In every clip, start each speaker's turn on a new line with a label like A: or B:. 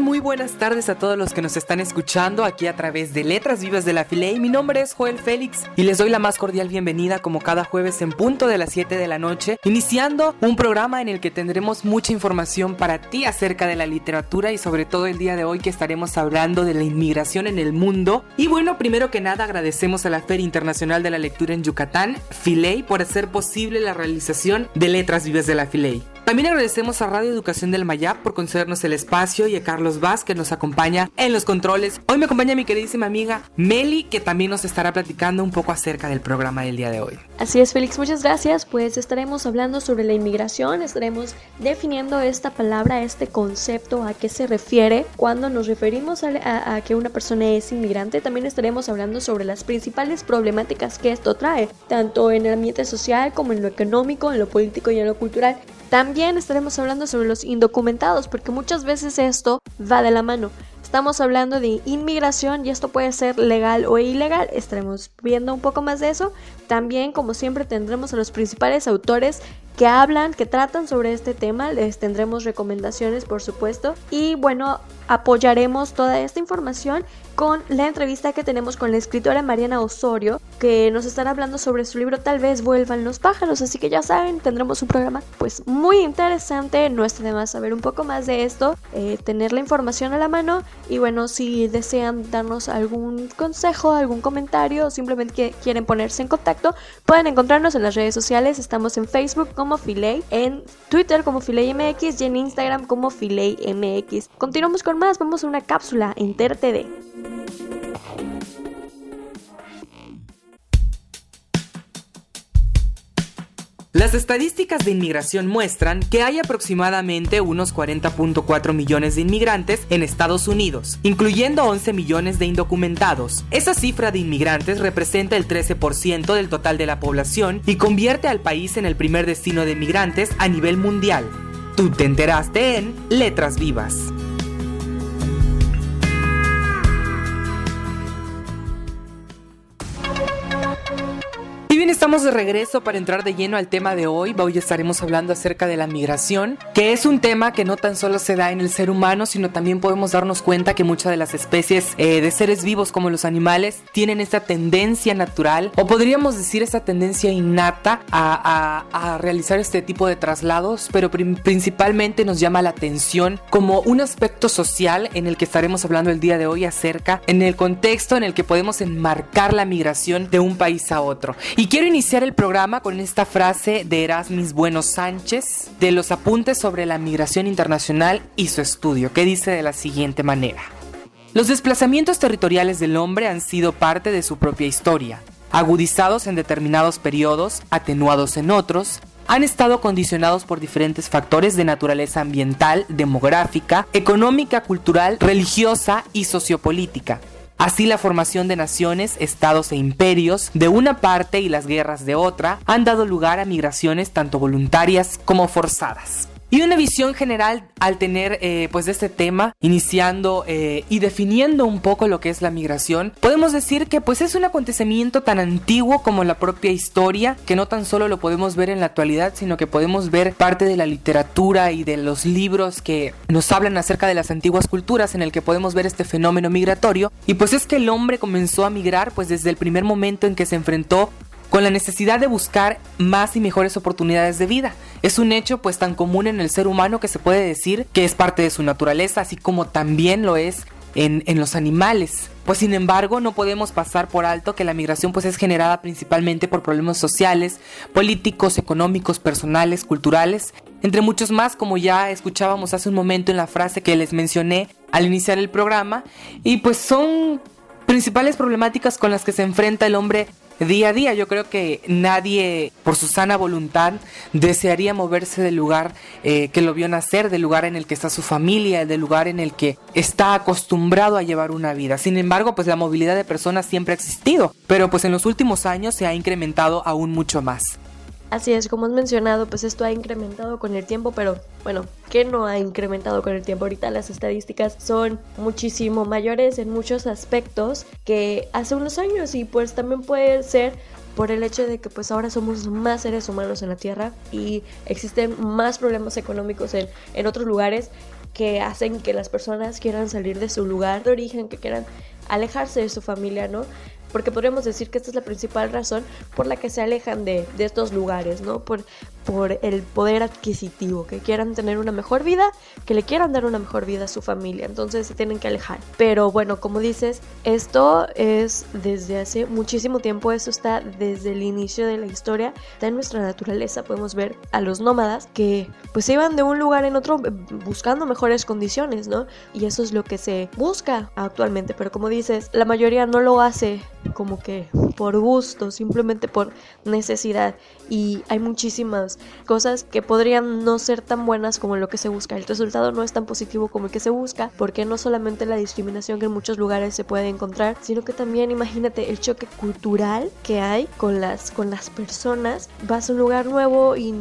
A: Muy buenas tardes a todos los que nos están escuchando aquí a través de Letras Vivas de la Filey. Mi nombre es Joel Félix y les doy la más cordial bienvenida como cada jueves en punto de las 7 de la noche, iniciando un programa en el que tendremos mucha información para ti acerca de la literatura y sobre todo el día de hoy que estaremos hablando de la inmigración en el mundo. Y bueno, primero que nada agradecemos a la Feria Internacional de la Lectura en Yucatán, Filey, por hacer posible la realización de Letras Vivas de la Filey. También agradecemos a Radio Educación del Mayap por concedernos el espacio y a Carlos Vaz que nos acompaña en los controles. Hoy me acompaña mi queridísima amiga Meli que también nos estará platicando un poco acerca del programa del día de hoy.
B: Así es, Félix, muchas gracias. Pues estaremos hablando sobre la inmigración, estaremos definiendo esta palabra, este concepto, a qué se refiere cuando nos referimos a, a que una persona es inmigrante. También estaremos hablando sobre las principales problemáticas que esto trae, tanto en el ambiente social como en lo económico, en lo político y en lo cultural. También estaremos hablando sobre los indocumentados, porque muchas veces esto va de la mano. Estamos hablando de inmigración y esto puede ser legal o ilegal. Estaremos viendo un poco más de eso. También, como siempre, tendremos a los principales autores que hablan, que tratan sobre este tema. Les tendremos recomendaciones, por supuesto. Y bueno, apoyaremos toda esta información con la entrevista que tenemos con la escritora Mariana Osorio, que nos estará hablando sobre su libro Tal vez vuelvan los pájaros, así que ya saben, tendremos un programa pues muy interesante, no está de más saber un poco más de esto, eh, tener la información a la mano. Y bueno, si desean darnos algún consejo, algún comentario o simplemente quieren ponerse en contacto, pueden encontrarnos en las redes sociales, estamos en Facebook como Filey, en Twitter como Filey MX y en Instagram como Filey MX. Continuamos con más, vamos a una cápsula en TRTD.
A: Las estadísticas de inmigración muestran que hay aproximadamente unos 40.4 millones de inmigrantes en Estados Unidos, incluyendo 11 millones de indocumentados. Esa cifra de inmigrantes representa el 13% del total de la población y convierte al país en el primer destino de inmigrantes a nivel mundial. Tú te enteraste en Letras Vivas. Estamos de regreso para entrar de lleno al tema de hoy. Hoy estaremos hablando acerca de la migración, que es un tema que no tan solo se da en el ser humano, sino también podemos darnos cuenta que muchas de las especies eh, de seres vivos como los animales tienen esta tendencia natural, o podríamos decir esta tendencia innata a, a, a realizar este tipo de traslados, pero principalmente nos llama la atención como un aspecto social en el que estaremos hablando el día de hoy acerca, en el contexto en el que podemos enmarcar la migración de un país a otro. Y quiero iniciar el programa con esta frase de Erasmis Bueno Sánchez de los apuntes sobre la migración internacional y su estudio, que dice de la siguiente manera. Los desplazamientos territoriales del hombre han sido parte de su propia historia, agudizados en determinados periodos, atenuados en otros, han estado condicionados por diferentes factores de naturaleza ambiental, demográfica, económica, cultural, religiosa y sociopolítica Así la formación de naciones, estados e imperios de una parte y las guerras de otra han dado lugar a migraciones tanto voluntarias como forzadas. Y una visión general al tener eh, pues este tema, iniciando eh, y definiendo un poco lo que es la migración, podemos decir que pues es un acontecimiento tan antiguo como la propia historia, que no tan solo lo podemos ver en la actualidad, sino que podemos ver parte de la literatura y de los libros que nos hablan acerca de las antiguas culturas en el que podemos ver este fenómeno migratorio. Y pues es que el hombre comenzó a migrar pues desde el primer momento en que se enfrentó con la necesidad de buscar más y mejores oportunidades de vida. Es un hecho pues tan común en el ser humano que se puede decir que es parte de su naturaleza, así como también lo es en, en, los animales. Pues sin embargo no podemos pasar por alto que la migración pues es generada principalmente por problemas sociales, políticos, económicos, personales, culturales, entre muchos más como ya escuchábamos hace un momento en la frase que les mencioné al iniciar el programa y pues son principales problemáticas con las que se enfrenta el hombre día a día. Yo creo que nadie, por su sana voluntad, desearía moverse del lugar eh, que lo vio nacer, del lugar en el que está su familia, del lugar en el que está acostumbrado a llevar una vida. Sin embargo, pues la movilidad de personas siempre ha existido, pero pues en los últimos años se ha incrementado aún mucho más.
B: Así es, como has mencionado, pues esto ha incrementado con el tiempo, pero bueno, ¿qué no ha incrementado con el tiempo? Ahorita las estadísticas son muchísimo mayores en muchos aspectos que hace unos años y pues también puede ser por el hecho de que pues ahora somos más seres humanos en la Tierra y existen más problemas económicos en, en otros lugares que hacen que las personas quieran salir de su lugar de origen, que quieran alejarse de su familia, ¿no? Porque podríamos decir que esta es la principal razón por la que se alejan de, estos lugares, ¿no? Por, por el poder adquisitivo, que quieran tener una mejor vida, que le quieran dar una mejor vida a su familia, entonces se tienen que alejar. Pero bueno, como dices, esto es desde hace muchísimo tiempo, eso está desde el inicio de la historia, está en nuestra naturaleza, podemos ver a los nómadas que pues iban de un lugar en otro buscando mejores condiciones, ¿no? Y eso es lo que se busca actualmente, pero como dices, la mayoría no lo hace como que por gusto, simplemente por necesidad. Y hay muchísimas cosas que podrían no ser tan buenas como lo que se busca. El resultado no es tan positivo como el que se busca, porque no solamente la discriminación que en muchos lugares se puede encontrar, sino que también imagínate el choque cultural que hay con las, con las personas. Vas a un lugar nuevo y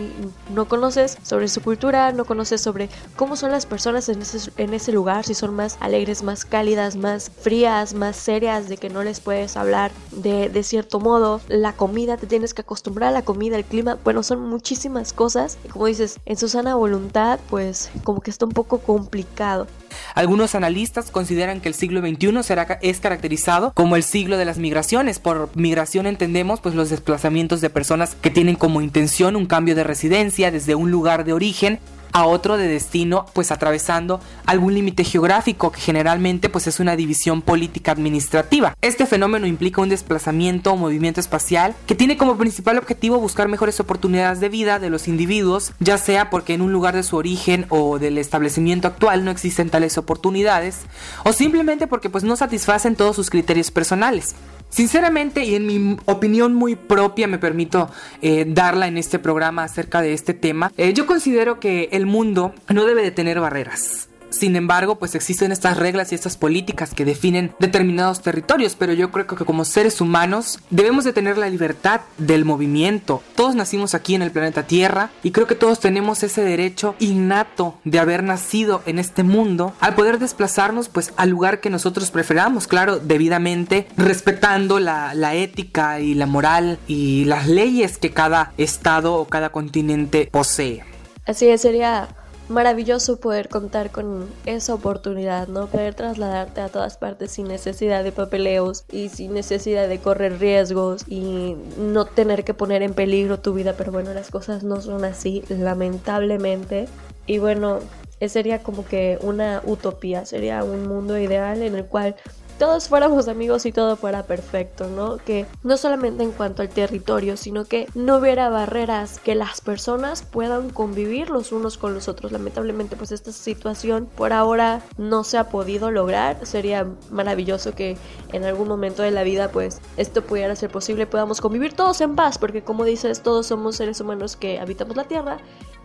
B: no conoces sobre su cultura, no conoces sobre cómo son las personas en ese, en ese lugar, si son más alegres, más cálidas, más frías, más serias, de que no les puedes hablar de, cierto modo, la comida, te tienes que acostumbrar a la comida, el clima, bueno, son muchísimas cosas y como dices, en su sana voluntad, pues como que está un poco complicado.
A: Algunos analistas consideran que el siglo XXI será, es caracterizado como el siglo de las migraciones. Por migración entendemos pues los desplazamientos de personas que tienen como intención un cambio de residencia desde un lugar de origen a otro de destino, pues atravesando algún límite geográfico que generalmente pues es una división política administrativa. Este fenómeno implica un desplazamiento o movimiento espacial que tiene como principal objetivo buscar mejores oportunidades de vida de los individuos, ya sea porque en un lugar de su origen o del establecimiento actual no existen tales oportunidades, o simplemente porque pues no satisfacen todos sus criterios personales. Sinceramente y en mi opinión muy propia me permito eh, darla en este programa acerca de este tema, eh, yo considero que el mundo no debe de tener barreras. Sin embargo, pues existen estas reglas y estas políticas que definen determinados territorios, pero yo creo que como seres humanos debemos de tener la libertad del movimiento. Todos nacimos aquí en el planeta Tierra y creo que todos tenemos ese derecho innato de haber nacido en este mundo al poder desplazarnos pues al lugar que nosotros preferamos, claro, debidamente respetando la, la ética y la moral y las leyes que cada estado o cada continente posee.
B: Así es, sería maravilloso poder contar con esa oportunidad, ¿no? Poder trasladarte a todas partes sin necesidad de papeleos y sin necesidad de correr riesgos y no tener que poner en peligro tu vida, pero bueno, las cosas no son así, lamentablemente. Y bueno, sería como que una utopía, sería un mundo ideal en el cual todos fuéramos amigos y todo fuera perfecto, ¿no? Que no solamente en cuanto al territorio, sino que no hubiera barreras, que las personas puedan convivir los unos con los otros. Lamentablemente, pues esta situación por ahora no se ha podido lograr. Sería maravilloso que en algún momento de la vida, pues esto pudiera ser posible, podamos convivir todos en paz, porque como dices, todos somos seres humanos que habitamos la Tierra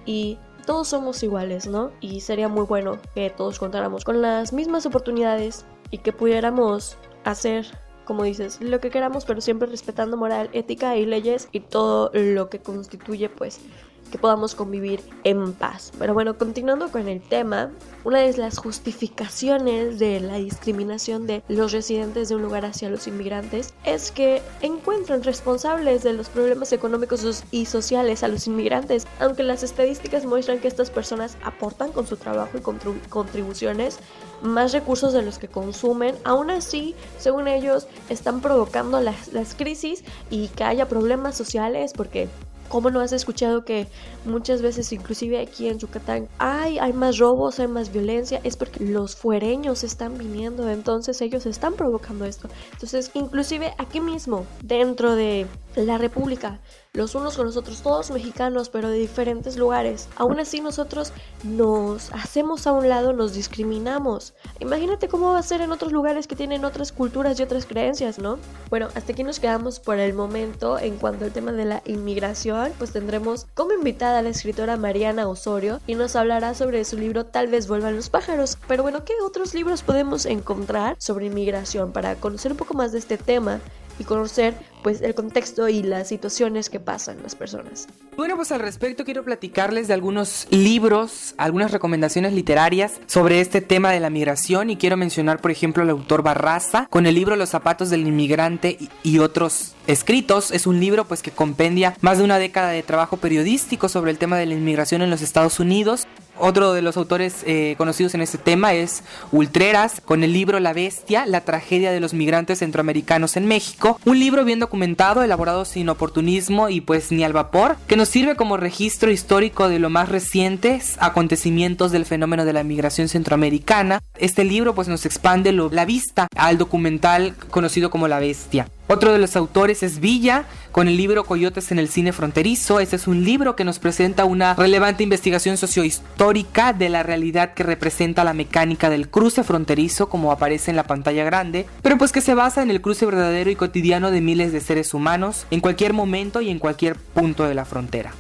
B: y todos somos iguales, ¿no? Y sería muy bueno que todos contáramos con las mismas oportunidades y que pudiéramos hacer como dices, lo que queramos, pero siempre respetando moral, ética y leyes y todo lo que constituye pues que podamos convivir en paz. Pero bueno, continuando con el tema, una de las justificaciones de la discriminación de los residentes de un lugar hacia los inmigrantes es que encuentran responsables de los problemas económicos y sociales a los inmigrantes, aunque las estadísticas muestran que estas personas aportan con su trabajo y contribuciones más recursos de los que consumen, aún así, según ellos, están provocando las, las crisis y que haya problemas sociales porque ¿Cómo no has escuchado que muchas veces, inclusive aquí en Yucatán, hay, hay más robos, hay más violencia? Es porque los fuereños están viniendo, entonces ellos están provocando esto. Entonces, inclusive aquí mismo, dentro de la República, los unos con los otros, todos mexicanos, pero de diferentes lugares. Aún así nosotros nos hacemos a un lado, nos discriminamos. Imagínate cómo va a ser en otros lugares que tienen otras culturas y otras creencias, ¿no? Bueno, hasta aquí nos quedamos por el momento en cuanto al tema de la inmigración, pues tendremos como invitada a la escritora Mariana Osorio y nos hablará sobre su libro Tal vez vuelvan los pájaros. Pero bueno, ¿qué otros libros podemos encontrar sobre inmigración para conocer un poco más de este tema?
C: Y conocer pues el contexto y las situaciones que pasan las personas.
A: Bueno, pues al respecto quiero platicarles de algunos libros, algunas recomendaciones literarias sobre este tema de la migración y quiero mencionar por ejemplo al autor Barraza con el libro Los zapatos del inmigrante y otros escritos. Es un libro pues que compendia más de una década de trabajo periodístico sobre el tema de la inmigración en los Estados Unidos. Otro de los autores eh, conocidos en este tema es Ultreras, con el libro La Bestia, la tragedia de los migrantes centroamericanos en México. Un libro bien documentado, elaborado sin oportunismo y pues ni al vapor, que nos sirve como registro histórico de lo más recientes acontecimientos del fenómeno de la migración centroamericana. Este libro pues nos expande la vista al documental conocido como La Bestia. Otro de los autores es Villa, con el libro Coyotes en el cine fronterizo. Este es un libro que nos presenta una relevante investigación sociohistórica de la realidad que representa la mecánica del cruce fronterizo, como aparece en la pantalla grande, pero pues que se basa en el cruce verdadero y cotidiano de miles de seres humanos en cualquier momento y en cualquier punto de la frontera.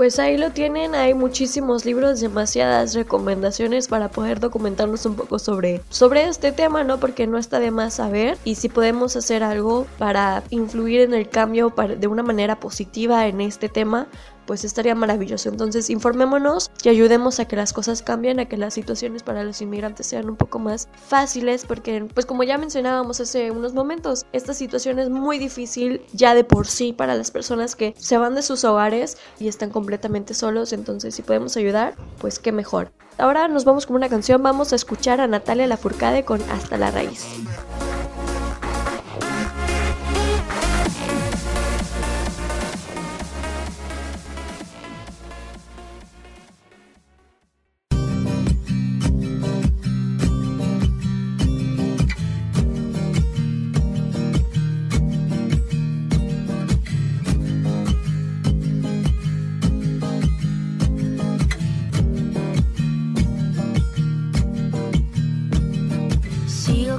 C: Pues ahí lo tienen, hay muchísimos libros, demasiadas recomendaciones para poder documentarnos un poco sobre, sobre este tema, ¿no? Porque no está de más saber y si podemos hacer algo para influir en el cambio de una manera positiva en este tema, pues estaría maravilloso. Entonces informémonos y ayudemos a que las cosas cambien, a que las situaciones para los inmigrantes sean un poco más fáciles, porque pues como ya mencionábamos hace unos momentos, esta situación es muy difícil ya de por sí para las personas que se van de sus hogares y están completamente solos, entonces si podemos ayudar, pues qué mejor. Ahora nos vamos con una canción, vamos a escuchar a Natalia Lafourcade con Hasta la raíz.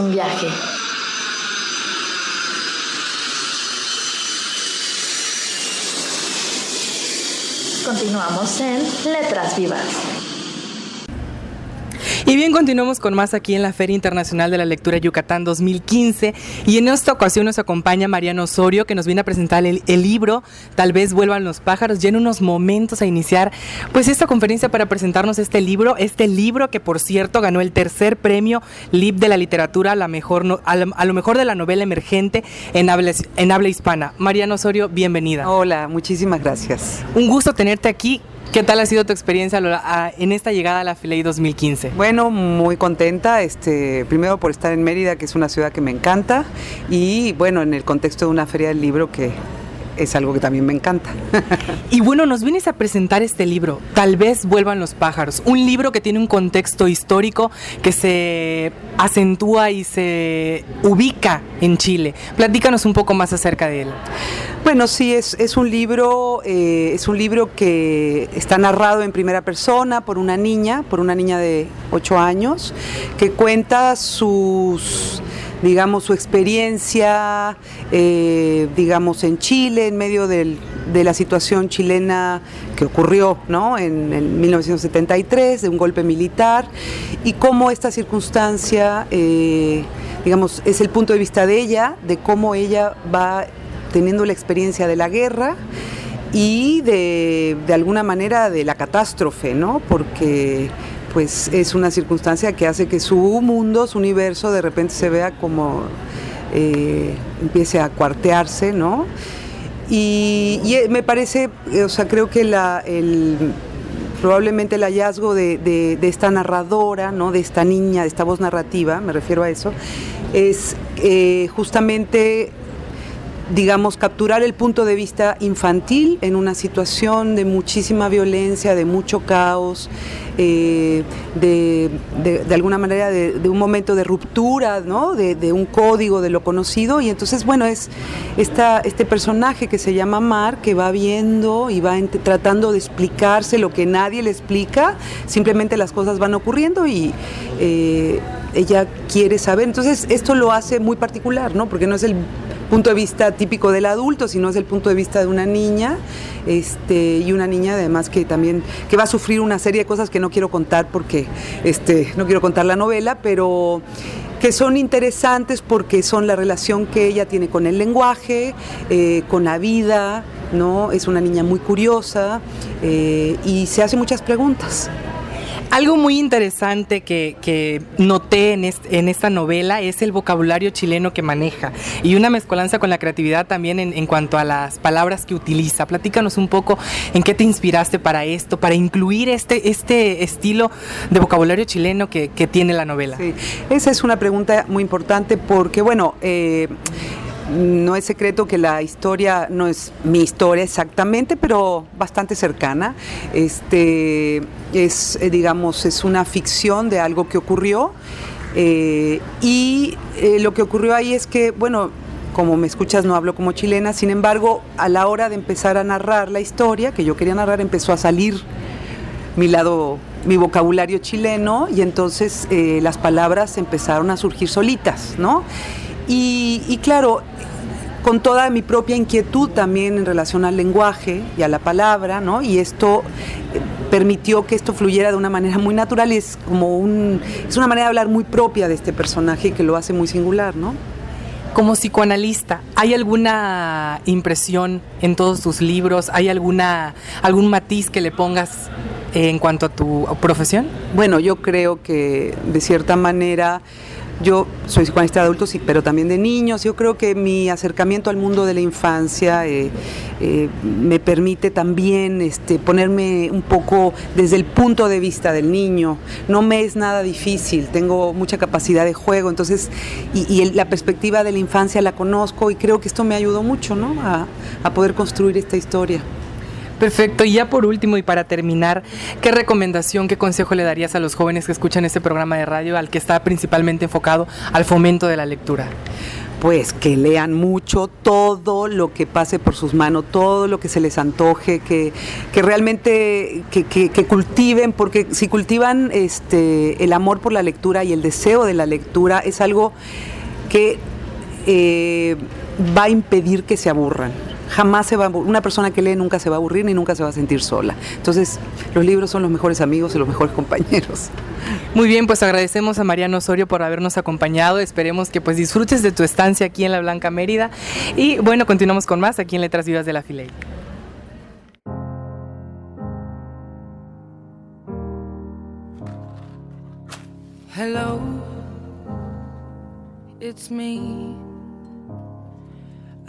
C: un viaje. Continuamos en Letras Vivas.
D: Y bien, continuamos con más aquí en la Feria Internacional de la Lectura Yucatán 2015. Y en esta ocasión nos acompaña Mariano Osorio, que nos viene a presentar el, libro Tal vez vuelvan los pájaros. Ya en unos momentos a iniciar pues esta conferencia para presentarnos este libro. Este libro que, por cierto, ganó el tercer premio LIB de la literatura a, la mejor a, lo mejor de la novela emergente en habla, en habla hispana. Mariano Osorio, bienvenida.
E: Hola, muchísimas gracias.
D: Un gusto tenerte aquí. ¿Qué tal ha sido tu experiencia en esta llegada a la Filey 2015?
E: Bueno, muy contenta, este, primero por estar en Mérida, que es una ciudad que me encanta, y bueno, en el contexto de una feria del libro que es algo que también me encanta.
D: y bueno, nos vienes a presentar este libro, Tal vez vuelvan los pájaros, un libro que tiene un contexto histórico que se acentúa y se ubica en Chile. Platícanos un poco más acerca de él.
E: Bueno, sí, es, es un libro, eh, es un libro que está narrado en primera persona por una niña, por una niña de 8 años, que cuenta sus digamos, su experiencia, eh, digamos, en Chile, en medio de la situación chilena que ocurrió ¿no? en, 1973, de un golpe militar, y cómo esta circunstancia, eh, digamos, es el punto de vista de ella, de cómo ella va teniendo la experiencia de la guerra y de, de alguna manera de la catástrofe, ¿no? Porque pues es una circunstancia que hace que su mundo, su universo, de repente se vea como eh, empiece a cuartearse, ¿no? Y, eh, me parece, o sea, creo que la, probablemente el hallazgo de, esta narradora, ¿no? de esta niña, de esta voz narrativa, me refiero a eso, es eh, justamente digamos, capturar el punto de vista infantil en una situación de muchísima violencia, de mucho caos, eh, de, alguna manera de, un momento de ruptura, ¿no? de, un código de lo conocido. Y entonces, bueno, es esta, este personaje que se llama Mar, que va viendo y va tratando de explicarse lo que nadie le explica, simplemente las cosas van ocurriendo y... Eh, ella quiere saber. Entonces, esto lo hace muy particular, ¿no? Porque no es el punto de vista típico del adulto, sino es el punto de vista de una niña, este, y una niña además que también, que va a sufrir una serie de cosas que no quiero contar porque este, no quiero contar la novela, pero que son interesantes porque son la relación que ella tiene con el lenguaje, eh, con la vida, ¿no? Es una niña muy curiosa eh, y se hace muchas preguntas.
D: Algo muy interesante que, noté en, en, esta novela es el vocabulario chileno que maneja y una mezcolanza con la creatividad también en, cuanto a las palabras que utiliza. Platícanos un poco en qué te inspiraste para esto, para incluir este, este estilo de vocabulario chileno que, tiene la novela.
E: Sí, esa es una pregunta muy importante porque, bueno, eh, no es secreto que la historia no es mi historia exactamente, pero bastante cercana. Este es, eh, digamos, es una ficción de algo que ocurrió. Eh, y eh, lo que ocurrió ahí es que, bueno, como me escuchas, no hablo como chilena, sin embargo, a la hora de empezar a narrar la historia que yo quería narrar, empezó a salir mi lado, mi vocabulario chileno, y entonces las palabras empezaron a surgir solitas, ¿no? y claro, con toda mi propia inquietud también en relación al lenguaje y a la palabra, ¿no? Y esto eh, permitió que esto fluyera de una manera muy natural y es como un es una manera de hablar muy propia de este personaje que lo hace muy singular, ¿no?
D: Como psicoanalista, ¿hay alguna impresión en todos tus libros? ¿Hay alguna algún matiz que le pongas en cuanto a tu profesión?
E: Bueno, yo creo que de cierta manera yo soy psicoanalista de adultos, pero también de niños. Yo creo que mi acercamiento al mundo de la infancia eh, eh, me permite también este, ponerme un poco desde el punto de vista del niño. No me es nada difícil, tengo mucha capacidad de juego, entonces, y, la perspectiva de la infancia la conozco y creo que esto me ayudó mucho ¿no? a, a poder construir esta historia.
A: Perfecto, y ya por último y para terminar, ¿qué recomendación, qué consejo le darías a los jóvenes que escuchan este programa de radio al que está principalmente enfocado al fomento de la lectura?
E: pues que lean mucho todo lo que pase por sus manos, todo lo que se les antoje, que, que realmente que, que, cultiven, porque si cultivan este, el amor por la lectura y el deseo de la lectura, es algo que eh, va a impedir que se aburran jamás se va una persona que lee nunca se va a aburrir ni nunca se va a sentir sola. Entonces, los libros son los mejores amigos y los mejores compañeros.
A: Muy bien, pues agradecemos a Mariano Osorio por habernos acompañado. Esperemos que pues disfrutes de tu estancia aquí en la Blanca Mérida y bueno, continuamos con más aquí en Letras Vivas de la Filey.
F: Hello, it's me.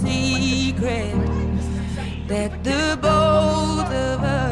F: Secret that the both of us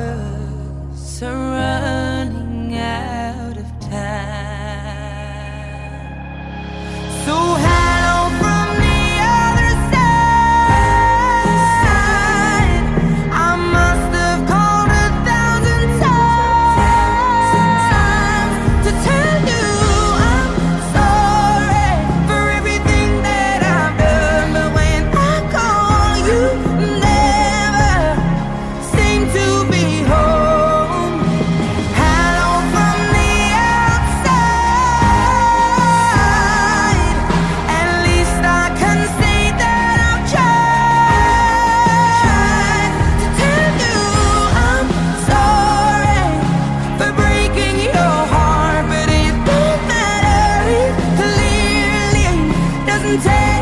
F: Thế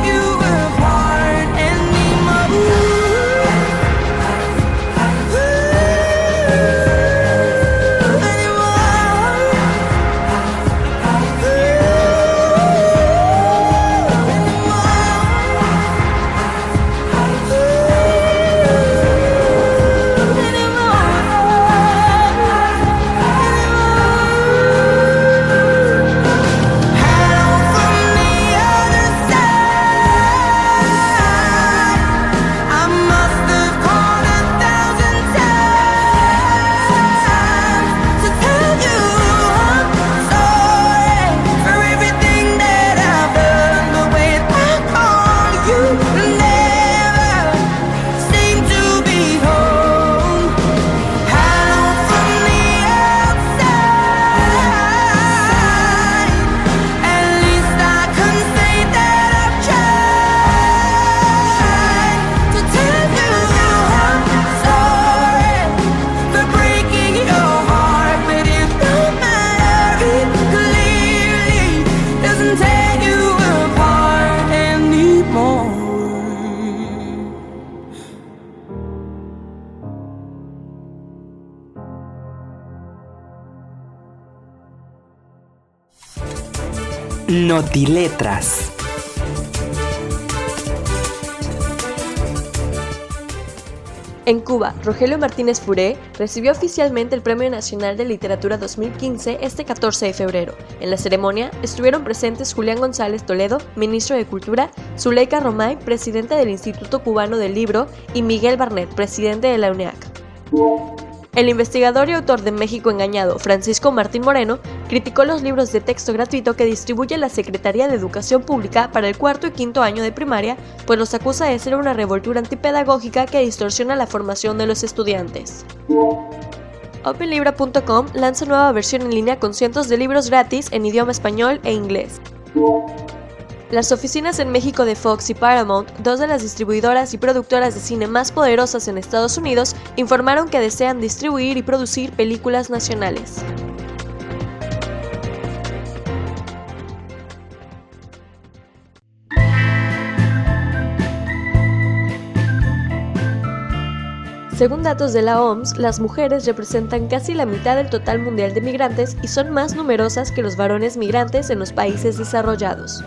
A: Notiletras.
B: En Cuba, Rogelio Martínez Furé recibió oficialmente el Premio Nacional de Literatura 2015 este 14 de febrero. En la ceremonia estuvieron presentes Julián González Toledo, ministro de Cultura, Zuleika Romay, presidente del Instituto Cubano del Libro, y Miguel Barnett, presidente de la UNEAC. El investigador y autor de México Engañado, Francisco Martín Moreno, criticó los libros de texto gratuito que distribuye la Secretaría de Educación Pública para el cuarto y quinto año de primaria, pues los acusa de ser una revoltura antipedagógica que distorsiona la formación de los estudiantes. OpenLibra.com lanza nueva versión en línea con cientos de libros gratis en idioma español e inglés. Las oficinas en México de Fox y Paramount, dos de las distribuidoras y productoras de cine más poderosas en Estados Unidos, informaron que desean distribuir y producir películas nacionales. Según datos de la OMS, las mujeres representan casi la mitad del total mundial de migrantes y son más numerosas que los varones migrantes en los países desarrollados.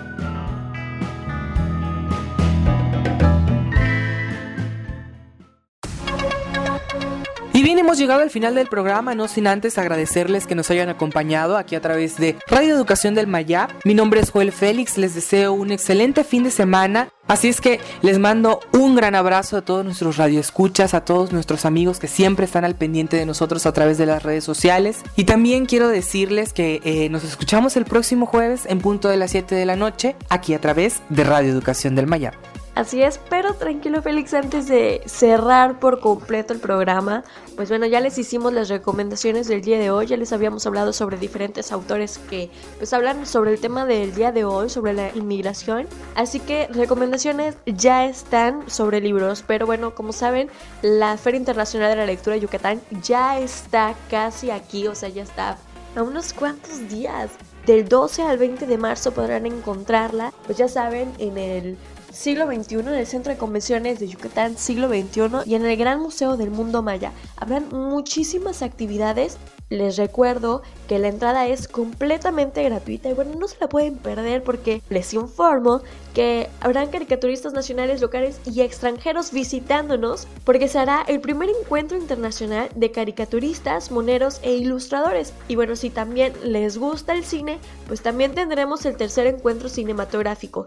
A: Hemos llegado al final del programa, no sin antes agradecerles que nos hayan acompañado aquí a través de Radio Educación del Mayab. Mi nombre es Joel Félix, les deseo un excelente fin de semana. Así es que les mando un gran abrazo a todos nuestros radioescuchas, a todos nuestros amigos que siempre están al pendiente de nosotros a través de las redes sociales. Y también quiero decirles que eh, nos escuchamos el próximo jueves en punto de las 7 de la noche, aquí a través de Radio Educación del Mayab.
B: Así es, pero tranquilo Félix, antes de cerrar por completo el programa, pues bueno, ya les hicimos las recomendaciones del día de hoy, ya les habíamos hablado sobre diferentes autores que pues hablan sobre el tema del día de hoy, sobre la inmigración, así que recomendaciones ya están sobre libros, pero bueno, como saben, la Feria Internacional de la Lectura de Yucatán ya está casi aquí, o sea, ya está a unos cuantos días. Del 12 al 20 de marzo podrán encontrarla, pues ya saben, en el siglo XXI en el Centro de Convenciones de Yucatán siglo XXI y en el Gran Museo del Mundo Maya. Habrán muchísimas actividades. Les recuerdo que la entrada es completamente gratuita y bueno, no se la pueden perder porque les informo que habrán caricaturistas nacionales, locales y extranjeros visitándonos porque se hará el primer encuentro internacional de caricaturistas, moneros e ilustradores. Y bueno, si también les gusta el cine, pues también tendremos el tercer encuentro cinematográfico.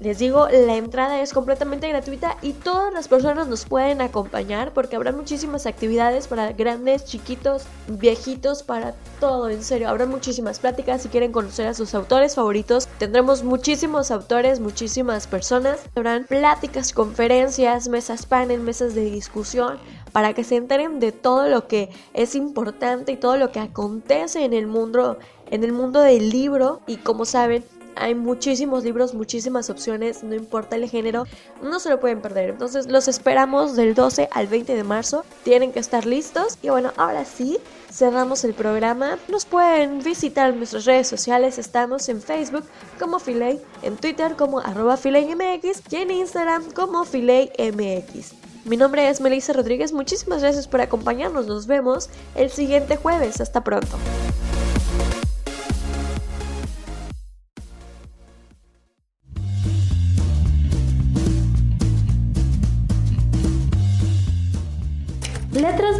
B: Les digo, la entrada es completamente gratuita y todas las personas nos pueden acompañar porque habrá muchísimas actividades para grandes, chiquitos, viejitos, para todo, en serio. Habrá muchísimas pláticas si quieren conocer a sus autores favoritos. Tendremos muchísimos autores, muchísimas personas. Habrán pláticas, conferencias, mesas panel, mesas de discusión para que se enteren de todo lo que es importante y todo lo que acontece en el mundo en el mundo del libro y como saben hay muchísimos libros, muchísimas opciones, no importa el género, no se lo pueden perder. Entonces los esperamos del 12 al 20 de marzo, tienen que estar listos. Y bueno, ahora sí, cerramos el programa. Nos pueden visitar en nuestras redes sociales, estamos en Facebook como Filey, en Twitter como arroba FileyMX y en Instagram como FileyMX. Mi nombre es Melissa Rodríguez, muchísimas gracias por acompañarnos, nos vemos el siguiente jueves, hasta pronto.